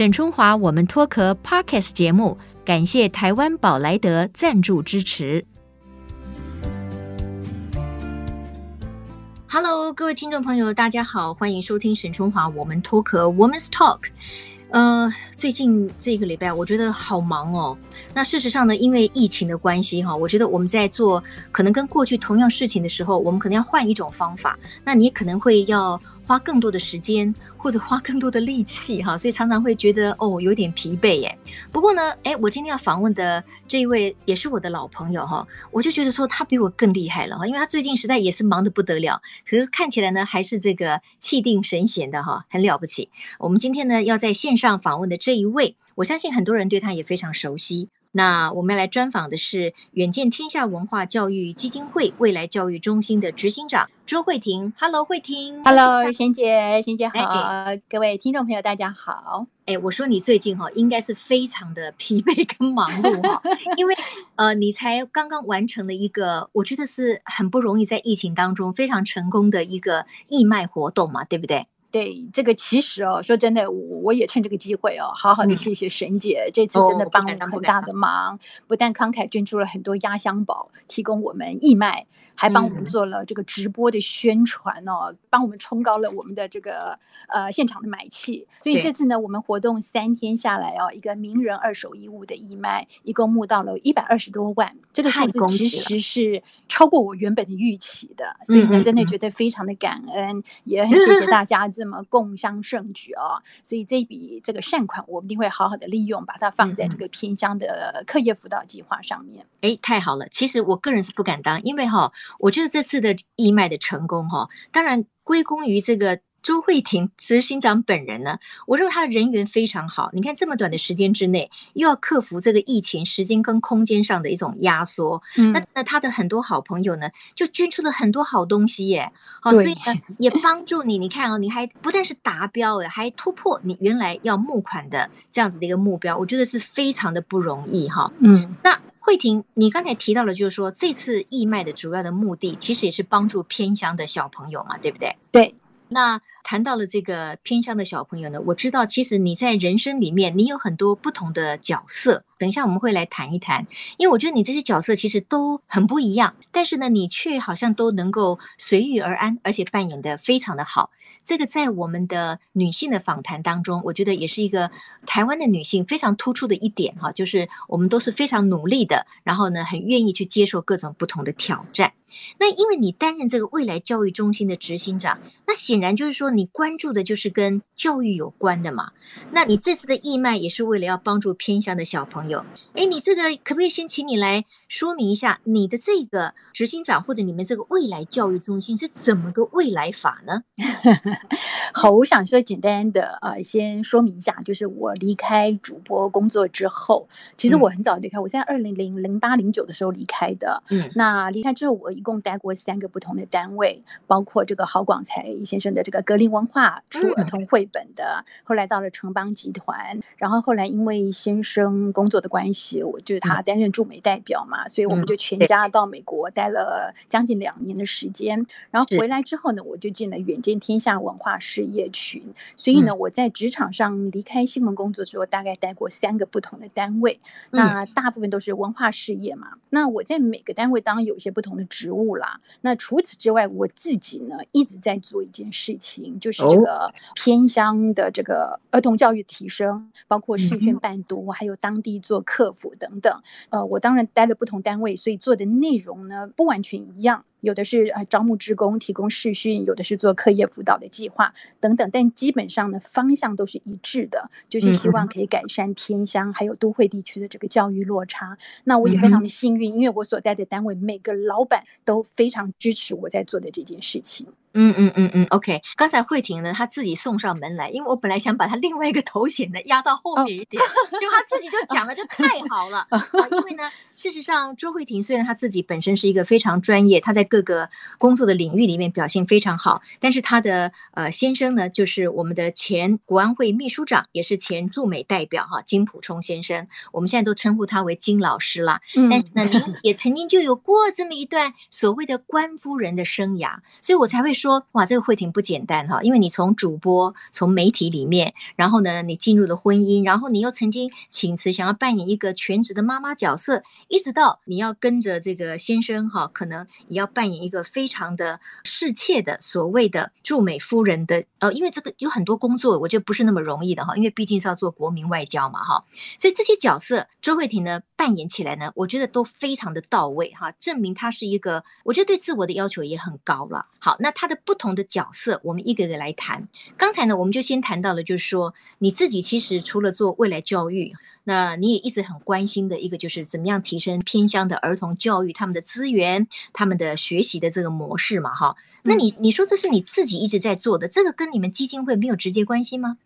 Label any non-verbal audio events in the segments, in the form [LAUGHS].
沈春华，我们脱壳 Podcast 节目，感谢台湾宝莱德赞助支持。Hello，各位听众朋友，大家好，欢迎收听沈春华我们脱壳 Women's Talk。呃，最近这个礼拜我觉得好忙哦。那事实上呢，因为疫情的关系哈，我觉得我们在做可能跟过去同样事情的时候，我们可能要换一种方法。那你可能会要。花更多的时间或者花更多的力气哈，[LAUGHS] 所以常常会觉得哦有点疲惫耶。不过呢，哎，我今天要访问的这一位也是我的老朋友哈，我就觉得说他比我更厉害了哈，因为他最近实在也是忙得不得了，可是看起来呢还是这个气定神闲的哈，很了不起。我们今天呢要在线上访问的这一位，我相信很多人对他也非常熟悉。那我们要来专访的是远见天下文化教育基金会未来教育中心的执行长周慧婷。Hello，慧婷。Hello，仙姐，贤姐好。哎、各位听众朋友，大家好。哎，我说你最近哈，应该是非常的疲惫跟忙碌哈，因为呃，你才刚刚完成了一个，我觉得是很不容易，在疫情当中非常成功的一个义卖活动嘛，对不对？对，这个其实哦，说真的，我我也趁这个机会哦，好好的谢谢沈姐，嗯、这次真的帮了很大的忙，不，不但慷慨捐出了很多压箱宝，提供我们义卖。还帮我们做了这个直播的宣传哦，帮我们冲高了我们的这个呃现场的买气。所以这次呢，我们活动三天下来哦，一个名人二手衣物的义卖，一共募到了一百二十多万，这个数字其实是超过我原本的预期的。所以呢，真的觉得非常的感恩，也很谢谢大家这么共襄盛举哦。所以这一笔这个善款，我们一定会好好的利用，把它放在这个偏乡的课业辅导计划上面。哎，太好了！其实我个人是不敢当，因为哈。我觉得这次的义卖的成功，哈，当然归功于这个周慧婷执行长本人呢。我认为他的人缘非常好。你看这么短的时间之内，又要克服这个疫情时间跟空间上的一种压缩，嗯，那那他的很多好朋友呢，就捐出了很多好东西耶，好，所以呢也帮助你。你看哦，你还不但是达标，哎，还突破你原来要募款的这样子的一个目标，我觉得是非常的不容易哈。嗯，那。慧婷，你刚才提到了，就是说这次义卖的主要的目的，其实也是帮助偏乡的小朋友嘛，对不对？对。那谈到了这个偏乡的小朋友呢，我知道其实你在人生里面，你有很多不同的角色。等一下我们会来谈一谈，因为我觉得你这些角色其实都很不一样，但是呢，你却好像都能够随遇而安，而且扮演的非常的好。这个在我们的女性的访谈当中，我觉得也是一个台湾的女性非常突出的一点哈，就是我们都是非常努力的，然后呢，很愿意去接受各种不同的挑战。那因为你担任这个未来教育中心的执行长，那显然就是说你关注的就是跟教育有关的嘛。那你这次的义卖也是为了要帮助偏乡的小朋友。哎，你这个可不可以先请你来说明一下你的这个执行长或者你们这个未来教育中心是怎么个未来法呢？[LAUGHS] 好，我想说简单的呃，先说明一下，就是我离开主播工作之后，其实我很早离开，我在二零零零八零九的时候离开的。嗯，那离开之后，我一共待过三个不同的单位，包括这个郝广才先生的这个格林文化出儿童绘本的，后来到了城邦集团，然后后来因为先生工作的关系，我就是他担任驻美代表嘛，所以我们就全家到美国待了将近两年的时间，然后回来之后呢，我就进了远见天下文化事业群，所以呢，我在职场上离开新闻工作之后，大概待过三个不同的单位，那大部分都是文化事业嘛。那我在每个单位当然有一些不同的职务啦。那除此之外，我自己呢一直在做一件事情，就是这个偏乡的这个儿童教育提升，包括视讯伴读，还有当地做客服等等。呃，我当然待了不同单位，所以做的内容呢不完全一样。有的是呃招募职工，提供试训，有的是做课业辅导的计划等等，但基本上呢方向都是一致的，就是希望可以改善偏乡还有都会地区的这个教育落差。那我也非常的幸运，因为我所在的单位每个老板都非常支持我在做的这件事情。嗯嗯嗯嗯，OK。刚才慧婷呢，她自己送上门来，因为我本来想把她另外一个头衔呢压到后面一点，因为她自己就讲了，就太好了。因为呢，事实上周慧婷虽然她自己本身是一个非常专业，她在各个工作的领域里面表现非常好，但是她的呃先生呢，就是我们的前国安会秘书长，也是前驻美代表哈金溥聪先生，我们现在都称呼他为金老师啦。但是呢，您也曾经就有过这么一段所谓的官夫人的生涯，所以我才会。说，哇，这个慧婷不简单哈，因为你从主播、从媒体里面，然后呢，你进入了婚姻，然后你又曾经请辞，想要扮演一个全职的妈妈角色，一直到你要跟着这个先生哈，可能你要扮演一个非常的侍妾的所谓的驻美夫人的，呃，因为这个有很多工作，我觉得不是那么容易的哈，因为毕竟是要做国民外交嘛哈，所以这些角色，周慧婷呢扮演起来呢，我觉得都非常的到位哈，证明她是一个，我觉得对自我的要求也很高了。好，那她的不同的角色，我们一个个来谈。刚才呢，我们就先谈到了，就是说你自己其实除了做未来教育，那你也一直很关心的一个就是怎么样提升偏乡的儿童教育，他们的资源，他们的学习的这个模式嘛，哈。那你你说这是你自己一直在做的，这个跟你们基金会没有直接关系吗？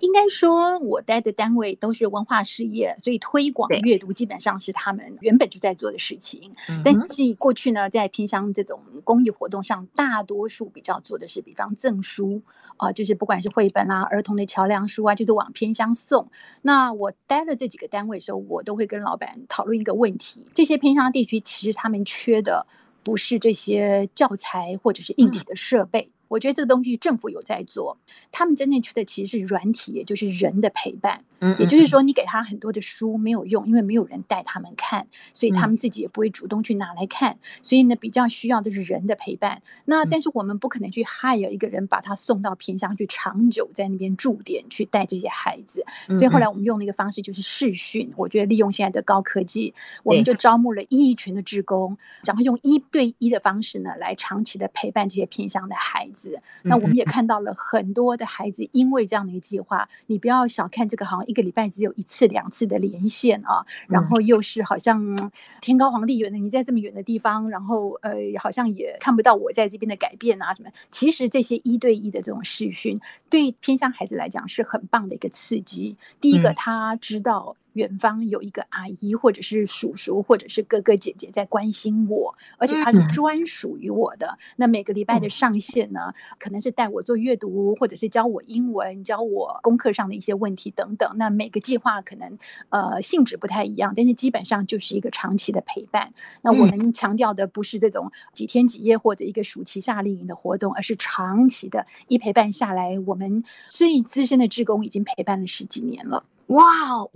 应该说，我待的单位都是文化事业，所以推广阅读基本上是他们原本就在做的事情。但是过去呢，在偏乡这种公益活动上，大多数比较做的是，比方赠书啊、呃，就是不管是绘本啊、儿童的桥梁书啊，就是往偏乡送。那我待的这几个单位的时候，我都会跟老板讨论一个问题：这些偏乡地区其实他们缺的不是这些教材或者是硬体的设备。我觉得这个东西政府有在做，他们真正缺的其实是软体，也就是人的陪伴。嗯，也就是说，你给他很多的书没有用，因为没有人带他们看，所以他们自己也不会主动去拿来看。所以呢，比较需要的是人的陪伴。那但是我们不可能去 hire 一个人把他送到偏乡去长久在那边驻点去带这些孩子。所以后来我们用的一个方式就是视讯。我觉得利用现在的高科技，我们就招募了一群的志工，然后用一对一的方式呢来长期的陪伴这些偏乡的孩子。那我们也看到了很多的孩子，因为这样的一个计划，你不要小看这个，好像一个礼拜只有一次两次的连线啊，然后又是好像天高皇帝远的，你在这么远的地方，然后呃，好像也看不到我在这边的改变啊什么。其实这些一对一的这种视讯，对偏向孩子来讲是很棒的一个刺激。第一个，他知道。远方有一个阿姨，或者是叔叔，或者是哥哥姐姐在关心我，而且他是专属于我的。那每个礼拜的上线呢，可能是带我做阅读，或者是教我英文，教我功课上的一些问题等等。那每个计划可能呃性质不太一样，但是基本上就是一个长期的陪伴。那我们强调的不是这种几天几夜或者一个暑期夏令营的活动，而是长期的。一陪伴下来，我们最资深的志工已经陪伴了十几年了。哇哇，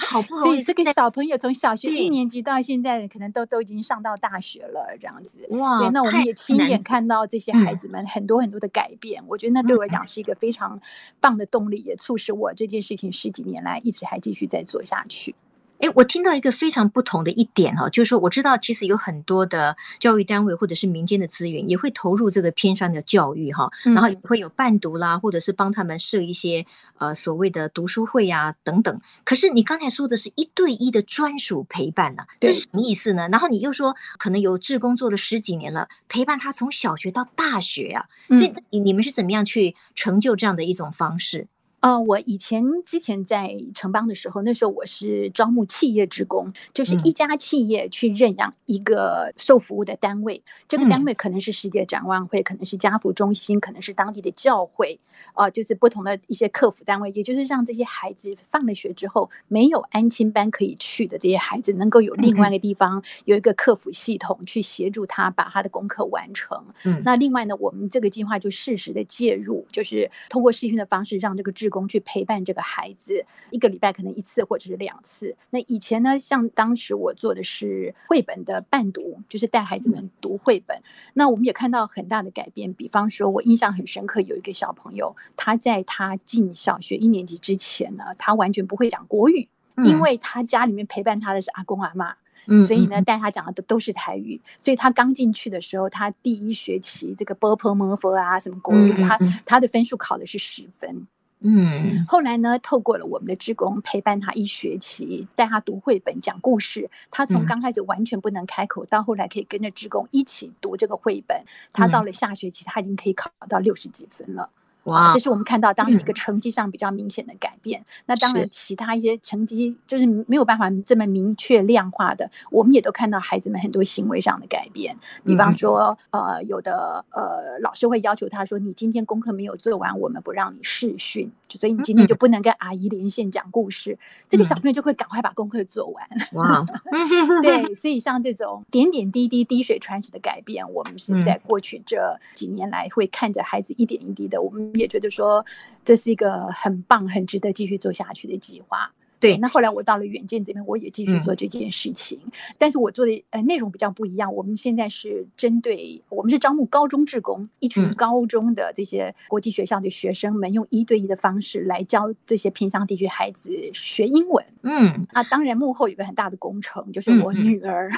好不容易！所以这个小朋友从小学一年级到现在，可能都都已经上到大学了，这样子。哇，对，那我们也亲眼看到这些孩子们很多很多的改变。我觉得那对我来讲是一个非常棒的动力，也促使我这件事情十几年来一直还继续在做下去。哎，我听到一个非常不同的一点哈，就是说我知道其实有很多的教育单位或者是民间的资源也会投入这个偏乡的教育哈，然后也会有伴读啦，或者是帮他们设一些呃所谓的读书会啊等等。可是你刚才说的是一对一的专属陪伴呢，这是什么意思呢？然后你又说可能有志工做了十几年了，陪伴他从小学到大学啊，所以你你们是怎么样去成就这样的一种方式？呃，我以前之前在城邦的时候，那时候我是招募企业职工，就是一家企业去认养一个受服务的单位，嗯、这个单位可能是世界展望会，可能是家扶中心，可能是当地的教会，啊、呃，就是不同的一些客服单位，也就是让这些孩子放了学之后没有安亲班可以去的这些孩子，能够有另外一个地方有一个客服系统去协助他把他的功课完成。嗯，那另外呢，我们这个计划就适时的介入，就是通过试训的方式让这个志工去陪伴这个孩子一个礼拜可能一次或者是两次。那以前呢像当时我做的是绘本的伴读就是带孩子们读绘本。那我们也看到很大的改变比方说我印象很深刻有一个小朋友他在他进小学一年级之前呢他完全不会讲国语因为他家里面陪伴他的是阿公阿妈所以呢带他讲的都都是台语。所以他刚进去的时候他第一学期这个波波摩佛啊什么国语他他的分数考的是十分嗯，后来呢，透过了我们的职工陪伴他一学期，带他读绘本、讲故事。他从刚开始完全不能开口，到后来可以跟着职工一起读这个绘本。他到了下学期，他已经可以考到六十几分了。哇，这是我们看到当时一个成绩上比较明显的改变。嗯、那当然，其他一些成绩就是没有办法这么明确量化的，我们也都看到孩子们很多行为上的改变。比方说，嗯、呃，有的呃老师会要求他说：“你今天功课没有做完，我们不让你视讯，所以你今天就不能跟阿姨连线讲故事。嗯”这个小朋友就会赶快把功课做完。哇，[LAUGHS] 对，所以像这种点点滴滴、滴水穿石的改变，我们是在过去这几年来会看着孩子一点一滴的，我们。也觉得说，这是一个很棒、很值得继续做下去的计划。对，那后来我到了远见这边，我也继续做这件事情，嗯、但是我做的呃内容比较不一样。我们现在是针对我们是招募高中职工，一群高中的这些国际学校的学生们，用一对一的方式来教这些偏乡地区孩子学英文。嗯，啊，当然幕后有个很大的工程，就是我女儿，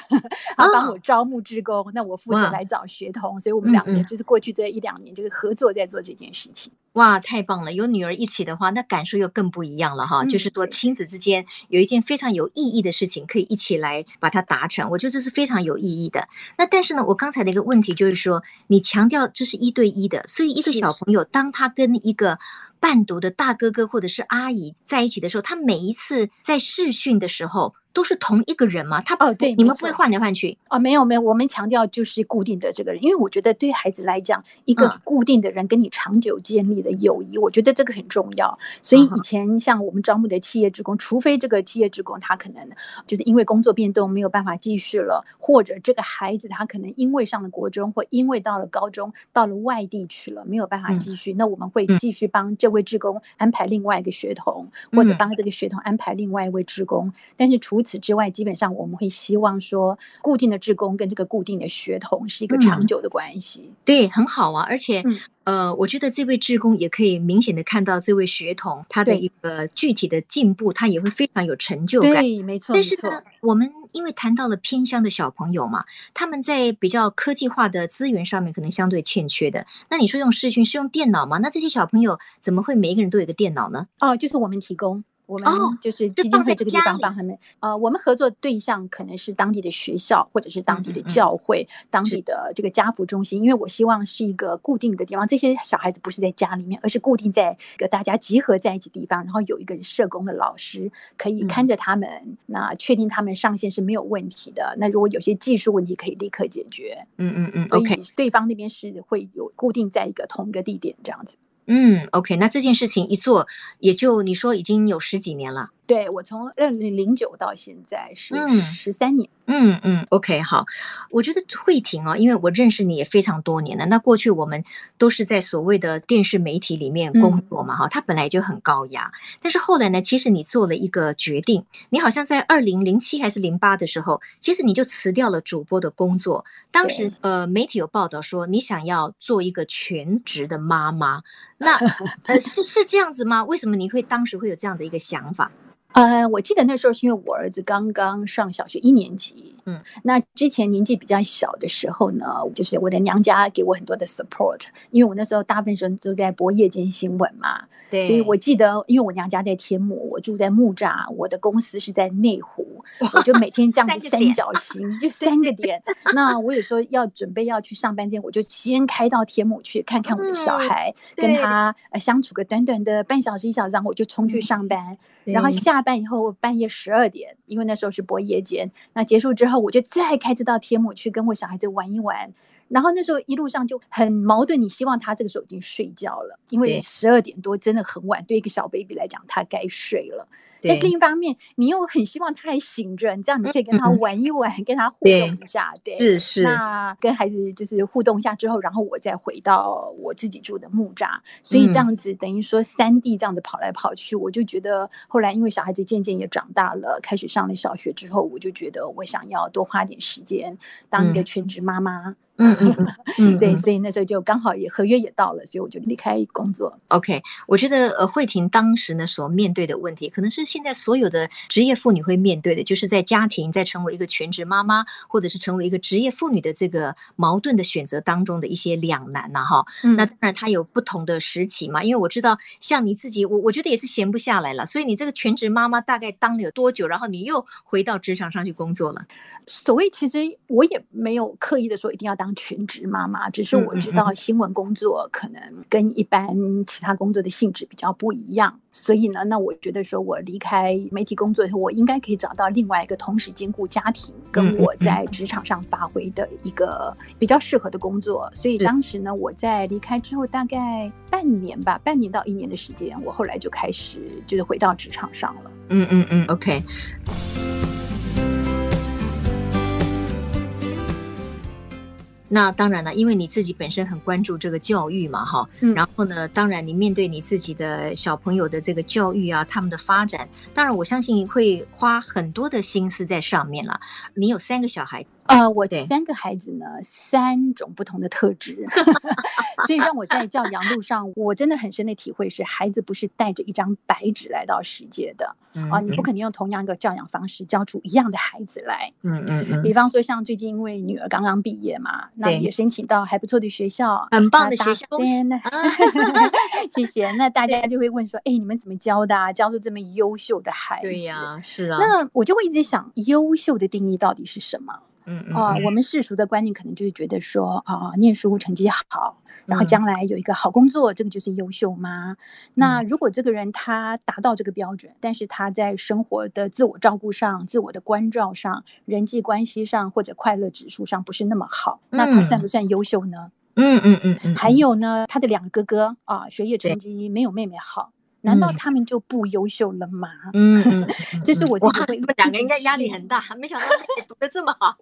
她、嗯、帮我招募职工，哦、那我负责来找学童，所以我们两个就是过去这一两年就是合作在做这件事情。哇，太棒了！有女儿一起的话，那感受又更不一样了哈。嗯、就是说，亲子之间有一件非常有意义的事情，可以一起来把它达成。我觉得这是非常有意义的。那但是呢，我刚才的一个问题就是说，你强调这是一对一的，所以一个小朋友当他跟一个伴读的大哥哥或者是阿姨在一起的时候，他每一次在试训的时候。都是同一个人吗？他哦，对，你们不会换来换去哦？没有没有，我们强调就是固定的这个人，因为我觉得对孩子来讲，一个固定的人跟你长久建立的友谊，嗯、我觉得这个很重要。所以以前像我们招募的企业职工，除非这个企业职工他可能就是因为工作变动没有办法继续了，或者这个孩子他可能因为上了国中，或因为到了高中到了外地去了没有办法继续，嗯、那我们会继续帮这位职工安排另外一个学童，嗯、或者帮这个学童安排另外一位职工。但是除此之外，基本上我们会希望说，固定的志工跟这个固定的学童是一个长久的关系。嗯、对，很好啊。而且，嗯、呃，我觉得这位志工也可以明显的看到这位学童他的一个具体的进步，他也会非常有成就感。对，没错。但是呢，我们因为谈到了偏乡的小朋友嘛，他们在比较科技化的资源上面可能相对欠缺的。那你说用视讯是用电脑吗？那这些小朋友怎么会每一个人都有一个电脑呢？哦，就是我们提供。我们就是基金会这个地方帮他们，呃，我们合作对象可能是当地的学校，或者是当地的教会，嗯嗯嗯当地的这个家扶中心。因为我希望是一个固定的地方，这些小孩子不是在家里面，而是固定在一个大家集合在一起地方，然后有一个社工的老师可以看着他们，嗯、那确定他们上线是没有问题的。那如果有些技术问题，可以立刻解决。嗯嗯嗯，OK，对方那边是会有固定在一个同一个地点这样子。嗯，OK，那这件事情一做，也就你说已经有十几年了。对，我从二零零九到现在是十三年。嗯嗯嗯，OK，好。我觉得慧婷哦，因为我认识你也非常多年了。那过去我们都是在所谓的电视媒体里面工作嘛，哈、嗯，它本来就很高压。但是后来呢，其实你做了一个决定，你好像在二零零七还是零八的时候，其实你就辞掉了主播的工作。当时呃，媒体有报道说你想要做一个全职的妈妈，那 [LAUGHS] 呃是是这样子吗？为什么你会当时会有这样的一个想法？呃，我记得那时候是因为我儿子刚刚上小学一年级，嗯，那之前年纪比较小的时候呢，就是我的娘家给我很多的 support，因为我那时候大部分时候都在播夜间新闻嘛，对，所以我记得，因为我娘家在天母，我住在木栅，我的公司是在内湖，我就每天这样子 [LAUGHS] 三角形，就 [LAUGHS] 三个点。那我有时候要准备要去上班前，我就先开到天母去看看我的小孩，嗯、跟他呃相处个短短的半小时一小时，然后我就冲去上班，嗯、然后下。班以后我半夜十二点，因为那时候是播夜间，那结束之后我就再开车到天母去跟我小孩子玩一玩，然后那时候一路上就很矛盾，你希望他这个时候已经睡觉了，因为十二点多真的很晚，对一个小 baby 来讲，他该睡了。但是另一方面，你又很希望他还醒着，你这样你可以跟他玩一玩，嗯、跟他互动一下，对，是。是。那跟孩子就是互动一下之后，然后我再回到我自己住的木栅，所以这样子等于说三地这样子跑来跑去，我就觉得后来因为小孩子渐渐也长大了，开始上了小学之后，我就觉得我想要多花点时间当一个全职妈妈。嗯嗯嗯嗯，[LAUGHS] 对，所以那时候就刚好也合约也到了，所以我就离开工作。OK，我觉得呃，慧婷当时呢所面对的问题，可能是现在所有的职业妇女会面对的，就是在家庭在成为一个全职妈妈，或者是成为一个职业妇女的这个矛盾的选择当中的一些两难呐、啊，哈。嗯、那当然她有不同的时期嘛，因为我知道像你自己，我我觉得也是闲不下来了，所以你这个全职妈妈大概当了有多久？然后你又回到职场上去工作了？所谓其实我也没有刻意的说一定要当。全职妈妈，只是我知道新闻工作可能跟一般其他工作的性质比较不一样，所以呢，那我觉得说我离开媒体工作以后，我应该可以找到另外一个同时兼顾家庭跟我在职场上发挥的一个比较适合的工作。所以当时呢，我在离开之后大概半年吧，半年到一年的时间，我后来就开始就是回到职场上了。嗯嗯嗯，OK。那当然了，因为你自己本身很关注这个教育嘛，哈、嗯，然后呢，当然你面对你自己的小朋友的这个教育啊，他们的发展，当然我相信会花很多的心思在上面了。你有三个小孩。呃，我三个孩子呢，三种不同的特质，[LAUGHS] 所以让我在教养路上，我真的很深的体会是，孩子不是带着一张白纸来到世界的啊，你不可能用同样一个教养方式教出一样的孩子来。嗯嗯嗯。比方说，像最近因为女儿刚刚毕业嘛，那也申请到还不错的学校，很棒的学校。[LAUGHS] 谢谢。那大家就会问说，哎，你们怎么教的啊？教出这么优秀的孩子？对呀，是啊。那我就会一直想，优秀的定义到底是什么？嗯啊，我们世俗的观念可能就是觉得说啊，念书成绩好，然后将来有一个好工作，这个就是优秀吗？那如果这个人他达到这个标准，但是他在生活的自我照顾上、自我的关照上、人际关系上或者快乐指数上不是那么好，那他算不算优秀呢？嗯嗯嗯嗯。还有呢，他的两个哥哥啊，学业成绩没有妹妹好。难道他们就不优秀了吗？嗯嗯，[LAUGHS] 这是我自己会。你们两个应该压力很大，没想到你 [LAUGHS] 读的这么好。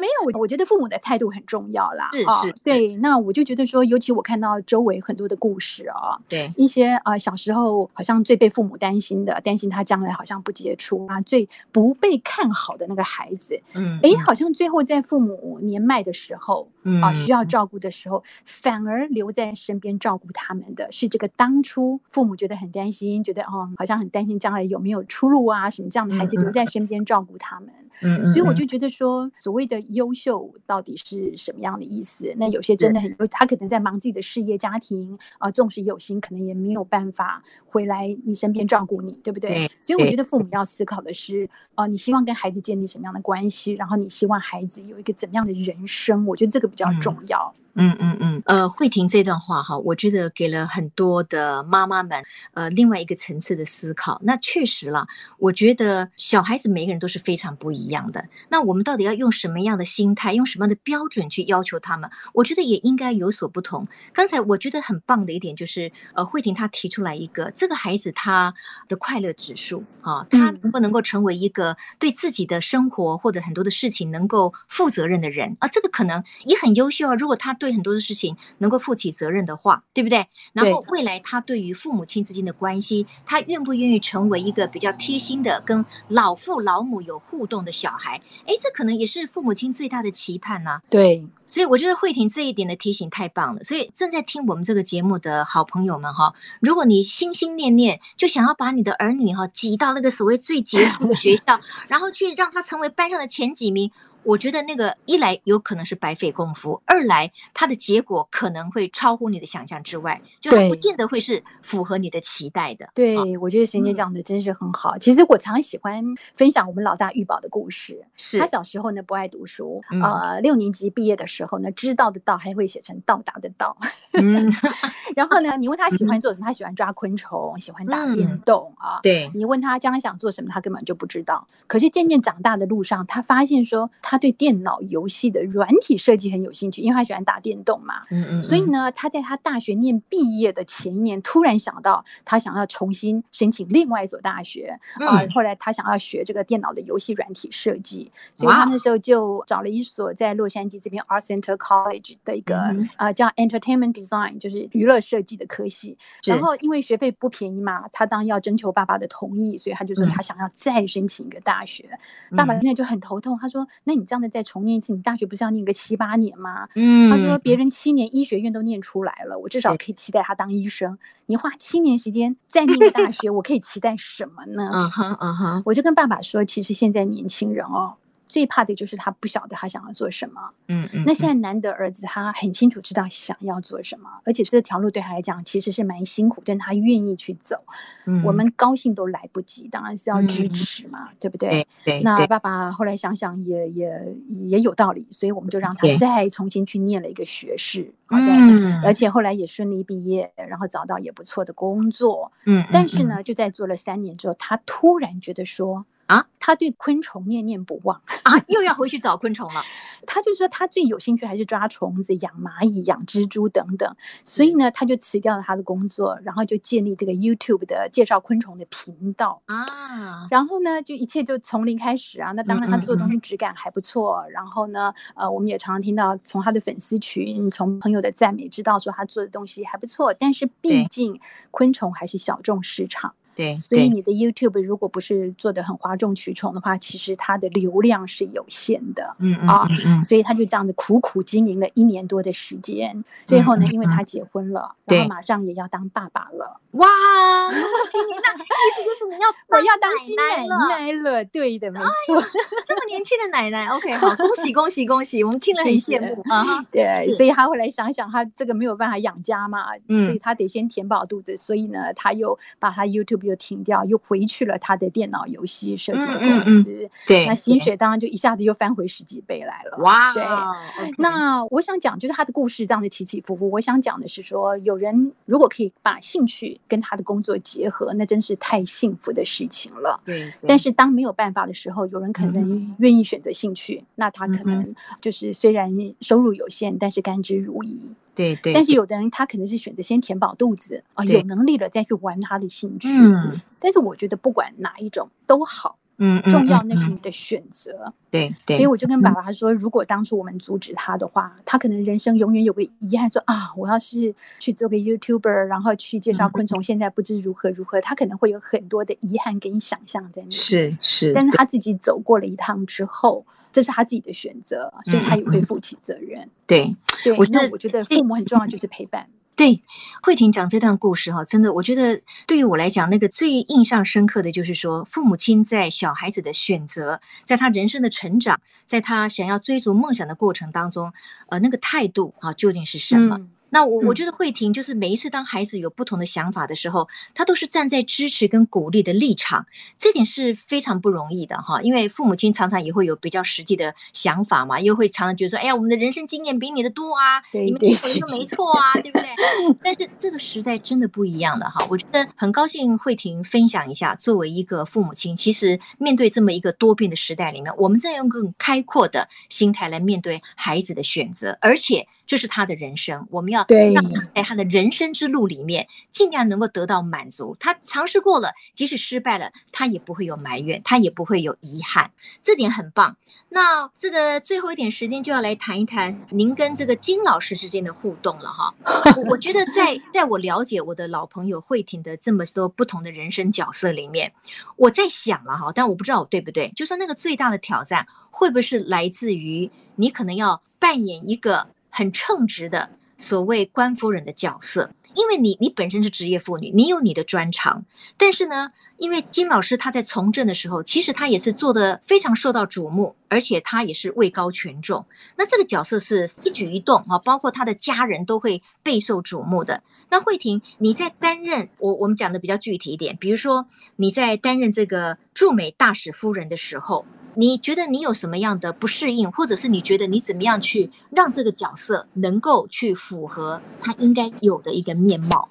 没有，我我觉得父母的态度很重要啦。是是，对。那我就觉得说，尤其我看到周围很多的故事哦，对一些呃小时候好像最被父母担心的，担心他将来好像不杰出啊，最不被看好的那个孩子，嗯，哎，好像最后在父母年迈的时候，嗯啊需要照顾的时候，反而留在身边照顾他们的。是这个当初父母觉得很担心，觉得哦，好像很担心将来有没有出路啊，什么这样的孩子留在身边照顾他们。嗯，所以我就觉得说，所谓的优秀到底是什么样的意思？那有些真的很，他可能在忙自己的事业、家庭啊，纵使有心，可能也没有办法回来你身边照顾你，对不对？对。所以我觉得父母要思考的是，呃，你希望跟孩子建立什么样的关系？然后你希望孩子有一个怎么样的人生？我觉得这个比较重要。嗯嗯嗯嗯。呃，慧婷这段话哈，我觉得给了很多的妈妈们呃另外一个层次的思考。那确实了，我觉得小孩子每个人都是非常不一样。一样的，那我们到底要用什么样的心态，用什么样的标准去要求他们？我觉得也应该有所不同。刚才我觉得很棒的一点就是，呃，慧婷她提出来一个，这个孩子他的快乐指数啊，他能不能够成为一个对自己的生活或者很多的事情能够负责任的人啊？这个可能也很优秀啊。如果他对很多的事情能够负起责任的话，对不对？然后未来他对于父母亲之间的关系，他愿不愿意成为一个比较贴心的，跟老父老母有互动的？小孩，哎，这可能也是父母亲最大的期盼呐。对，所以我觉得慧婷这一点的提醒太棒了。所以正在听我们这个节目的好朋友们哈，如果你心心念念就想要把你的儿女哈挤到那个所谓最杰出的学校，[LAUGHS] 然后去让他成为班上的前几名。我觉得那个一来有可能是白费功夫，二来它的结果可能会超乎你的想象之外，就不见得会是符合你的期待的。对，哦、我觉得沈姐讲的真是很好。嗯、其实我常喜欢分享我们老大玉宝的故事。是他小时候呢不爱读书，嗯、呃，六年级毕业的时候呢，知道的道还会写成到达的到。嗯，[LAUGHS] 然后呢，你问他喜欢做什么，他喜欢抓昆虫，喜欢打电动、嗯、啊。对，你问他将来想做什么，他根本就不知道。可是渐渐长大的路上，他发现说他。对电脑游戏的软体设计很有兴趣，因为他喜欢打电动嘛。嗯嗯。所以呢，他在他大学念毕业的前一年，突然想到他想要重新申请另外一所大学啊。后来他想要学这个电脑的游戏软体设计，所以他那时候就找了一所在洛杉矶这边 Art Center College 的一个啊叫 Entertainment Design，就是娱乐设计的科系。然后因为学费不便宜嘛，他当要征求爸爸的同意，所以他就说他想要再申请一个大学。爸爸现在就很头痛，他说：“那你。”这样的再重念一次，你大学不是要念个七八年吗？嗯，他说别人七年医学院都念出来了，我至少可以期待他当医生。你花七年时间再念个大学，[LAUGHS] 我可以期待什么呢？嗯哼，嗯哼，我就跟爸爸说，其实现在年轻人哦。最怕的就是他不晓得他想要做什么。嗯嗯。那现在难得儿子他很清楚知道想要做什么，而且这条路对他来讲其实是蛮辛苦，但他愿意去走。嗯。我们高兴都来不及，当然是要支持嘛，对不对？对。那爸爸后来想想也也也有道理，所以我们就让他再重新去念了一个学士，好在，而且后来也顺利毕业，然后找到也不错的工作。嗯。但是呢，就在做了三年之后，他突然觉得说。啊，他对昆虫念念不忘 [LAUGHS] 啊，又要回去找昆虫了。他就说他最有兴趣还是抓虫子、养蚂蚁、养蜘蛛等等。所以呢，他就辞掉了他的工作，然后就建立这个 YouTube 的介绍昆虫的频道啊。然后呢，就一切就从零开始啊。那当然，他做的东西质感还不错。嗯嗯嗯。然后呢，呃，我们也常常听到从他的粉丝群、从朋友的赞美，知道说他做的东西还不错。但是毕竟昆虫还是小众市场。对，所以你的 YouTube 如果不是做的很哗众取宠的话，其实它的流量是有限的，嗯啊，所以他就这样子苦苦经营了一年多的时间，最后呢，因为他。结婚了，然后马上也要当爸爸了，哇，恭喜你！那意思就是你要 [LAUGHS] 我要当亲奶奶了，对的，没错，这么年轻的奶奶，OK，好，恭喜恭喜恭喜，我们听了很羡慕啊，对，所以他后来想想，他这个没有办法养家嘛，所以他得先填饱肚子，所以呢，他又把他 YouTube。又停掉，又回去了他的电脑游戏设计的公司。嗯嗯嗯、对，那薪水当然就一下子又翻回十几倍来了。哇，对。Okay、那我想讲，就是他的故事这样的起起伏伏。我想讲的是说，有人如果可以把兴趣跟他的工作结合，那真是太幸福的事情了。对。但是当没有办法的时候，有人可能愿意选择兴趣，嗯、那他可能就是虽然收入有限，但是甘之如飴。对对，但是有的人他可能是选择先填饱肚子啊，有能力了再去玩他的兴趣。嗯，但是我觉得不管哪一种都好，嗯，重要那是你的选择。对对，所以我就跟爸爸说，如果当初我们阻止他的话，他可能人生永远有个遗憾，说啊，我要是去做个 YouTuber，然后去介绍昆虫，现在不知如何如何，他可能会有很多的遗憾跟想象在那里。是是，但是他自己走过了一趟之后。这是他自己的选择，所以他也会负起责任。嗯、对，对，我那我觉得父母很重要，就是陪伴。对，慧婷讲这段故事哈，真的，我觉得对于我来讲，那个最印象深刻的就是说，父母亲在小孩子的选择，在他人生的成长，在他想要追逐梦想的过程当中，呃，那个态度啊，究竟是什么？嗯那我我觉得慧婷就是每一次当孩子有不同的想法的时候，他都是站在支持跟鼓励的立场，这点是非常不容易的哈。因为父母亲常常也会有比较实际的想法嘛，又会常常觉得说，哎呀，我们的人生经验比你的多啊，你们听什么都没错啊，对不对？[LAUGHS] 但是这个时代真的不一样了哈。我觉得很高兴慧婷分享一下，作为一个父母亲，其实面对这么一个多变的时代里面，我们在用更开阔的心态来面对孩子的选择，而且。这是他的人生，我们要让他在他的人生之路里面尽量能够得到满足。他尝试过了，即使失败了，他也不会有埋怨，他也不会有遗憾，这点很棒。那这个最后一点时间就要来谈一谈您跟这个金老师之间的互动了哈。[LAUGHS] 我觉得在在我了解我的老朋友慧婷的这么多不同的人生角色里面，我在想了哈，但我不知道我对不对，就说那个最大的挑战会不会是来自于你可能要扮演一个。很称职的所谓官夫人的角色，因为你你本身是职业妇女，你有你的专长，但是呢，因为金老师他在从政的时候，其实他也是做得非常受到瞩目，而且他也是位高权重。那这个角色是一举一动啊，包括他的家人都会备受瞩目的。那慧婷，你在担任我我们讲的比较具体一点，比如说你在担任这个驻美大使夫人的时候。你觉得你有什么样的不适应，或者是你觉得你怎么样去让这个角色能够去符合他应该有的一个面貌？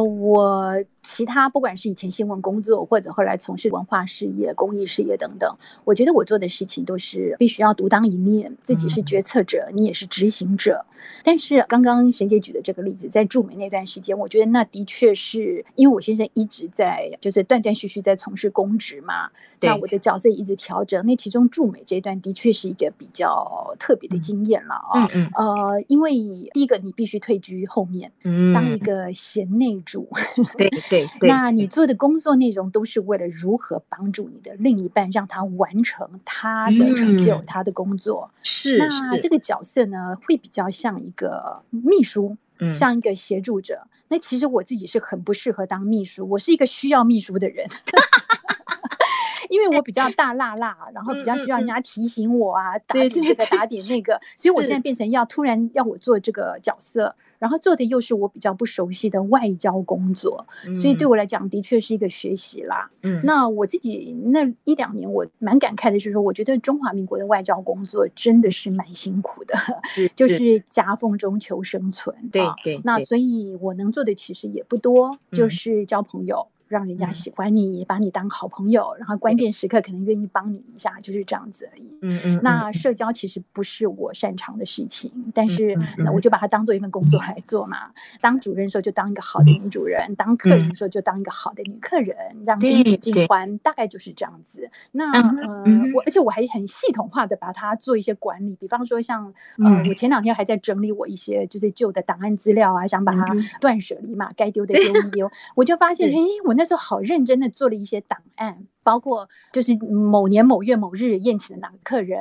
呃，我。其他不管是以前新闻工作，或者后来从事文化事业、公益事业等等，我觉得我做的事情都是必须要独当一面，自己是决策者，你也是执行者。但是刚刚沈姐举的这个例子，在驻美那段时间，我觉得那的确是因为我先生一直在就是断断续续在从事公职嘛，那我的角色也一直调整。那其中驻美这一段的确是一个比较特别的经验了啊。嗯嗯。呃，因为第一个你必须退居后面，当一个贤内助。对。对，[LAUGHS] 对，那你做的工作内容都是为了如何帮助你的另一半，让他完成他的成就，嗯、他的工作。是，那这个角色呢，会比较像一个秘书，嗯、像一个协助者。那其实我自己是很不适合当秘书，我是一个需要秘书的人。[LAUGHS] 因为我比较 [LAUGHS] 大辣辣，然后比较需要人家提醒我啊，打点这个打点那个，所以我现在变成要突然要我做这个角色。然后做的又是我比较不熟悉的外交工作，嗯、所以对我来讲的确是一个学习啦。嗯，那我自己那一两年我蛮感慨的是说，我觉得中华民国的外交工作真的是蛮辛苦的，[LAUGHS] 是就是夹缝中求生存。对对，啊，那所以我能做的其实也不多，就是交朋友。嗯让人家喜欢你，把你当好朋友，然后关键时刻可能愿意帮你一下，就是这样子而已。嗯嗯。那社交其实不是我擅长的事情，但是我就把它当做一份工作来做嘛。当主任的时候就当一个好的女主人，当客人的时候就当一个好的女客人，让宾主尽欢，大概就是这样子。那呃，我而且我还很系统化的把它做一些管理，比方说像呃，我前两天还在整理我一些就是旧的档案资料啊，想把它断舍离嘛，该丢的丢一丢，我就发现，哎，我。那那时候好认真的做了一些档案。包括就是某年某月某日宴请的哪个客人，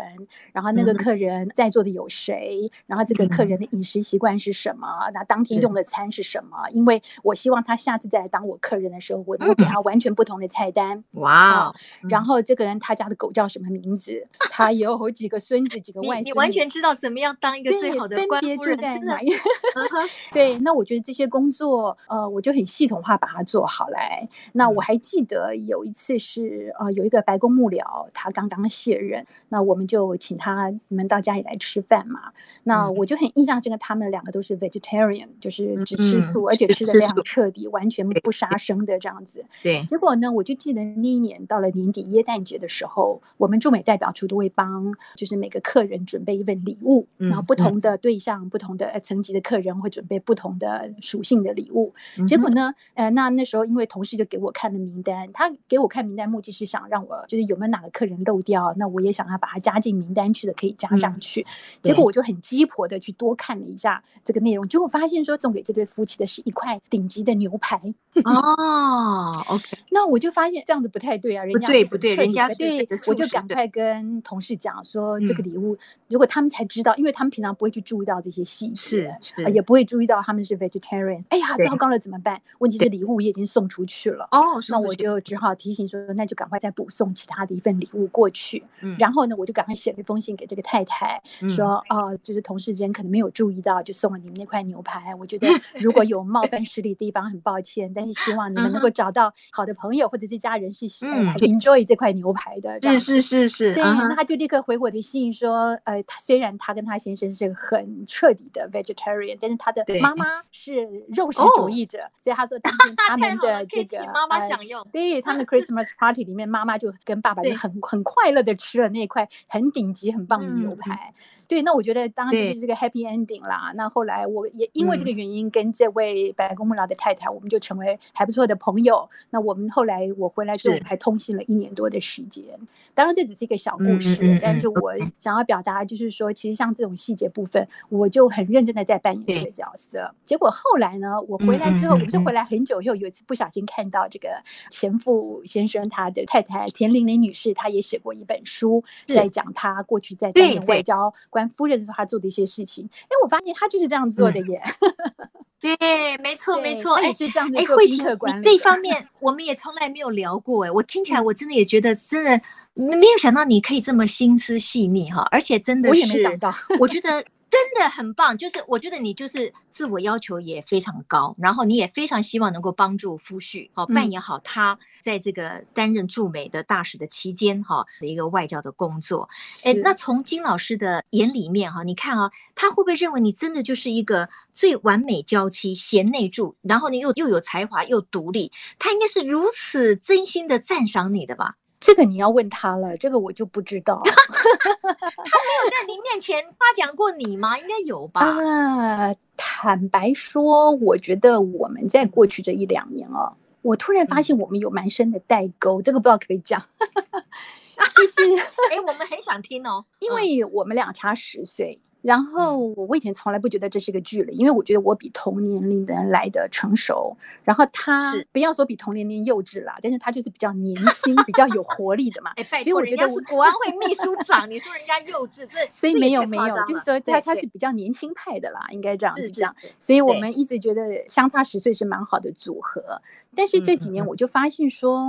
然后那个客人在座的有谁，然后这个客人的饮食习惯是什么，那当天用的餐是什么？因为我希望他下次再来当我客人的时候，我会给他完全不同的菜单。哇！然后这个人他家的狗叫什么名字？他有几个孙子，几个外孙？你完全知道怎么样当一个最好的官夫人在哪一？[LAUGHS] 对，那我觉得这些工作，呃，我就很系统化把它做好来。那我还记得有一次是。是啊，有一个白宫幕僚，他刚刚卸任，那我们就请他你们到家里来吃饭嘛。那我就很印象深刻，他们两个都是 vegetarian，就是只吃素，而且吃的非常彻底，完全不杀生的这样子。对。结果呢，我就记得那一年到了年底耶诞节的时候，我们驻美代表处都会帮，就是每个客人准备一份礼物，然后不同的对象、不同的层级的客人会准备不同的属性的礼物。结果呢，呃，那那时候因为同事就给我看了名单，他给我看名单目。就是想让我，就是有没有哪个客人漏掉，那我也想要把它加进名单去的，可以加上去。结果我就很鸡婆的去多看了一下这个内容，结果发现说送给这对夫妻的是一块顶级的牛排。哦，[LAUGHS] OK，那我就发现这样子不太对啊，人家对不对？人家对，我就赶快跟同事讲说，这个礼物如果他们才知道，因为他们平常不会去注意到这些细节，是也不会注意到他们是 vegetarian。哎呀，糟糕了，怎么办？问题是礼物也已经送出去了。哦，那我就只好提醒说，那。就赶快再补送其他的一份礼物过去，嗯，然后呢，我就赶快写了一封信给这个太太，嗯、说，哦、呃，就是同事间可能没有注意到，就送了你们那块牛排。我觉得 [LAUGHS] 如果有冒犯失礼的地方，很抱歉，但是希望你们能够找到好的朋友或者这家人是喜欢 enjoy 这块牛排的。是是是是，对，那他就立刻回我的信说，呃，他虽然他跟他先生是很彻底的 vegetarian，但是他的妈妈是肉食主义者，所以他说当天 [LAUGHS] 他们的这个妈妈享用，对，他们的 [LAUGHS] Christmas party。里面妈妈就跟爸爸就很 [LAUGHS] 很快乐的吃了那块很顶级很棒的牛排。对，那我觉得当然就是这个 happy ending 啦。那后来我也因为这个原因跟这位白宫幕僚的太太，我们就成为还不错的朋友。那我们后来我回来之后还通信了一年多的时间。当然这只是一个小故事，但是我想要表达就是说，其实像这种细节部分，我就很认真的在扮演这个角色。结果后来呢，我回来之后，我不是回来很久以后，有一次不小心看到这个前夫先生他的太太田玲玲女士，她也写过一本书，在讲她过去在担任外交官夫人的时候，她做的一些事情。哎，我发现她就是这样做的耶。[LAUGHS] 对，没错，没错，哎，是这样子。哎，慧婷，你这方面 [LAUGHS] 我们也从来没有聊过。哎，我听起来我真的也觉得，真的没有想到你可以这么心思细腻哈，而且真的是，我也没想到，我觉得。真的很棒，就是我觉得你就是自我要求也非常高，然后你也非常希望能够帮助夫婿，好扮演好他在这个担任驻美的大使的期间，哈的一个外交的工作。哎，那从金老师的眼里面，哈，你看啊，他会不会认为你真的就是一个最完美娇妻、贤内助，然后你又又有才华又独立，他应该是如此真心的赞赏你的吧？这个你要问他了，这个我就不知道。[LAUGHS] 他没有在您面前夸奖过你吗？应该有吧。啊，坦白说，我觉得我们在过去这一两年哦，我突然发现我们有蛮深的代沟，这个不知道可以讲。[LAUGHS] 就是，[LAUGHS] 哎，我们很想听哦，因为我们俩差十岁。然后我以前从来不觉得这是个距离，因为我觉得我比同年龄的人来的成熟。然后他不要说比同年龄幼稚啦，但是他就是比较年轻、比较有活力的嘛。[LAUGHS] 哎，拜托，人家是国安会秘书长，你说人家幼稚，这所以没有没有，就是说他他是比较年轻派的啦，应该这样子讲。所以我们一直觉得相差十岁是蛮好的组合。但是这几年我就发现说，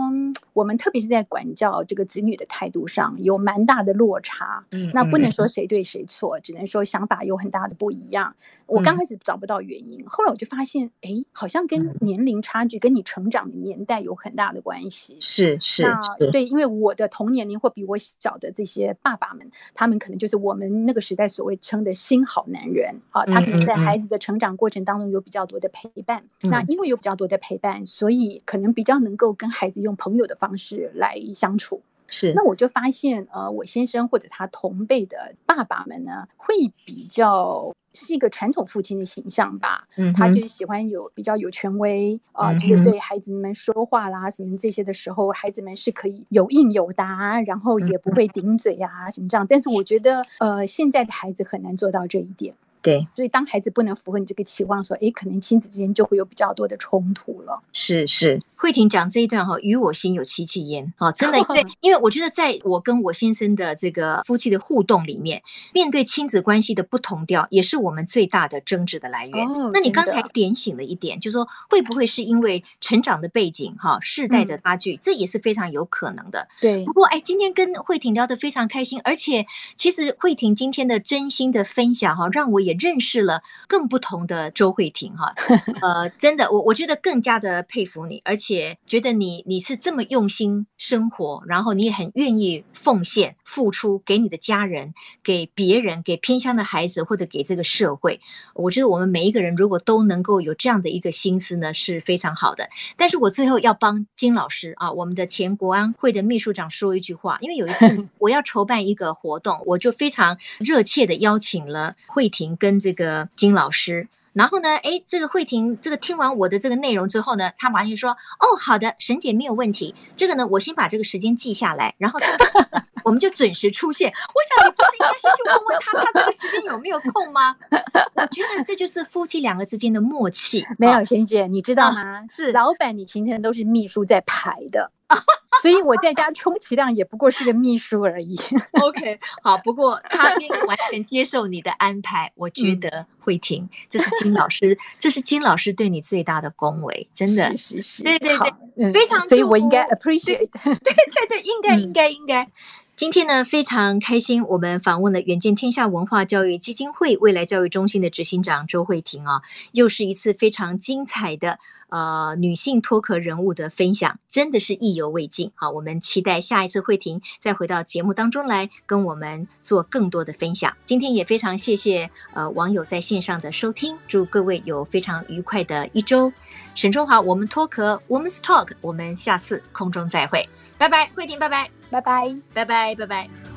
我们特别是在管教这个子女的态度上有蛮大的落差。嗯，那不能说谁对谁错，只能说想法有很大的不一样。我刚开始找不到原因，后来我就发现，哎，好像跟年龄差距、跟你成长的年代有很大的关系。是是，那对，因为我的同年龄或比我小的这些爸爸们，他们可能就是我们那个时代所谓称的新好男人啊，他可能在孩子的成长过程当中有比较多的陪伴。那因为有比较多的陪伴，所以所以可能比较能够跟孩子用朋友的方式来相处，是。那我就发现，呃，我先生或者他同辈的爸爸们呢，会比较是一个传统父亲的形象吧。嗯，他就喜欢有比较有权威啊，呃，就是对孩子们说话啦什么这些的时候，孩子们是可以有应有答，然后也不会顶嘴啊什么这样。但是我觉得，呃，现在的孩子很难做到这一点。对，所以当孩子不能符合你这个期望的时候，哎，可能亲子之间就会有比较多的冲突了。是是，慧婷讲这一段哈，与我心有戚戚焉啊，真的对，[LAUGHS] 因为我觉得在我跟我先生的这个夫妻的互动里面，面对亲子关系的不同调，也是我们最大的争执的来源。哦，那你刚才点醒了一点，就是说会不会是因为成长的背景哈，世代的差距，嗯，这也是非常有可能的。对，不过哎，今天跟慧婷聊得非常开心，而且其实慧婷今天的真心的分享哈，让我也。也认识了更不同的周慧婷哈，[LAUGHS] 呃，真的，我我觉得更加的佩服你，而且觉得你你是这么用心生活，然后你也很愿意奉献付出给你的家人、给别人、给偏乡的孩子或者给这个社会。我觉得我们每一个人如果都能够有这样的一个心思呢，是非常好的。但是我最后要帮金老师啊，我们的前国安会的秘书长说一句话，因为有一次 [LAUGHS] 我要筹办一个活动，我就非常热切的邀请了慧婷。跟这个金老师，然后呢，哎，这个慧婷，这个听完我的这个内容之后呢，她马上就说：“哦，好的，沈姐没有问题。这个呢，我先把这个时间记下来，然后我们就准时出现。我想你不是应该先去问问他，他这个时间有没有空吗？我觉得这就是夫妻两个之间的默契。没有，沈姐，你知道吗？啊、是老板，你今天都是秘书在排的。” [LAUGHS] 所以我在家充其量也不过是个秘书而已。OK，好，不过他完全接受你的安排，我觉得慧婷，这是金老师，这是金老师对你最大的恭维，真的，是是是，对对对，非常，所以我应该 appreciate，对对对，应该应该 [LAUGHS] 应该。今天呢，非常开心，我们访问了远见天下文化教育基金会未来教育中心的执行长周慧婷啊，又是一次非常精彩的呃女性脱壳人物的分享，真的是意犹未尽。好，我们期待下一次慧婷再回到节目当中来跟我们做更多的分享。今天也非常谢谢呃网友在线上的收听，祝各位有非常愉快的一周。沈春华，我们脱壳，Women's Talk，我们下次空中再会。拜拜，慧婷，拜拜，拜拜，拜拜，拜拜。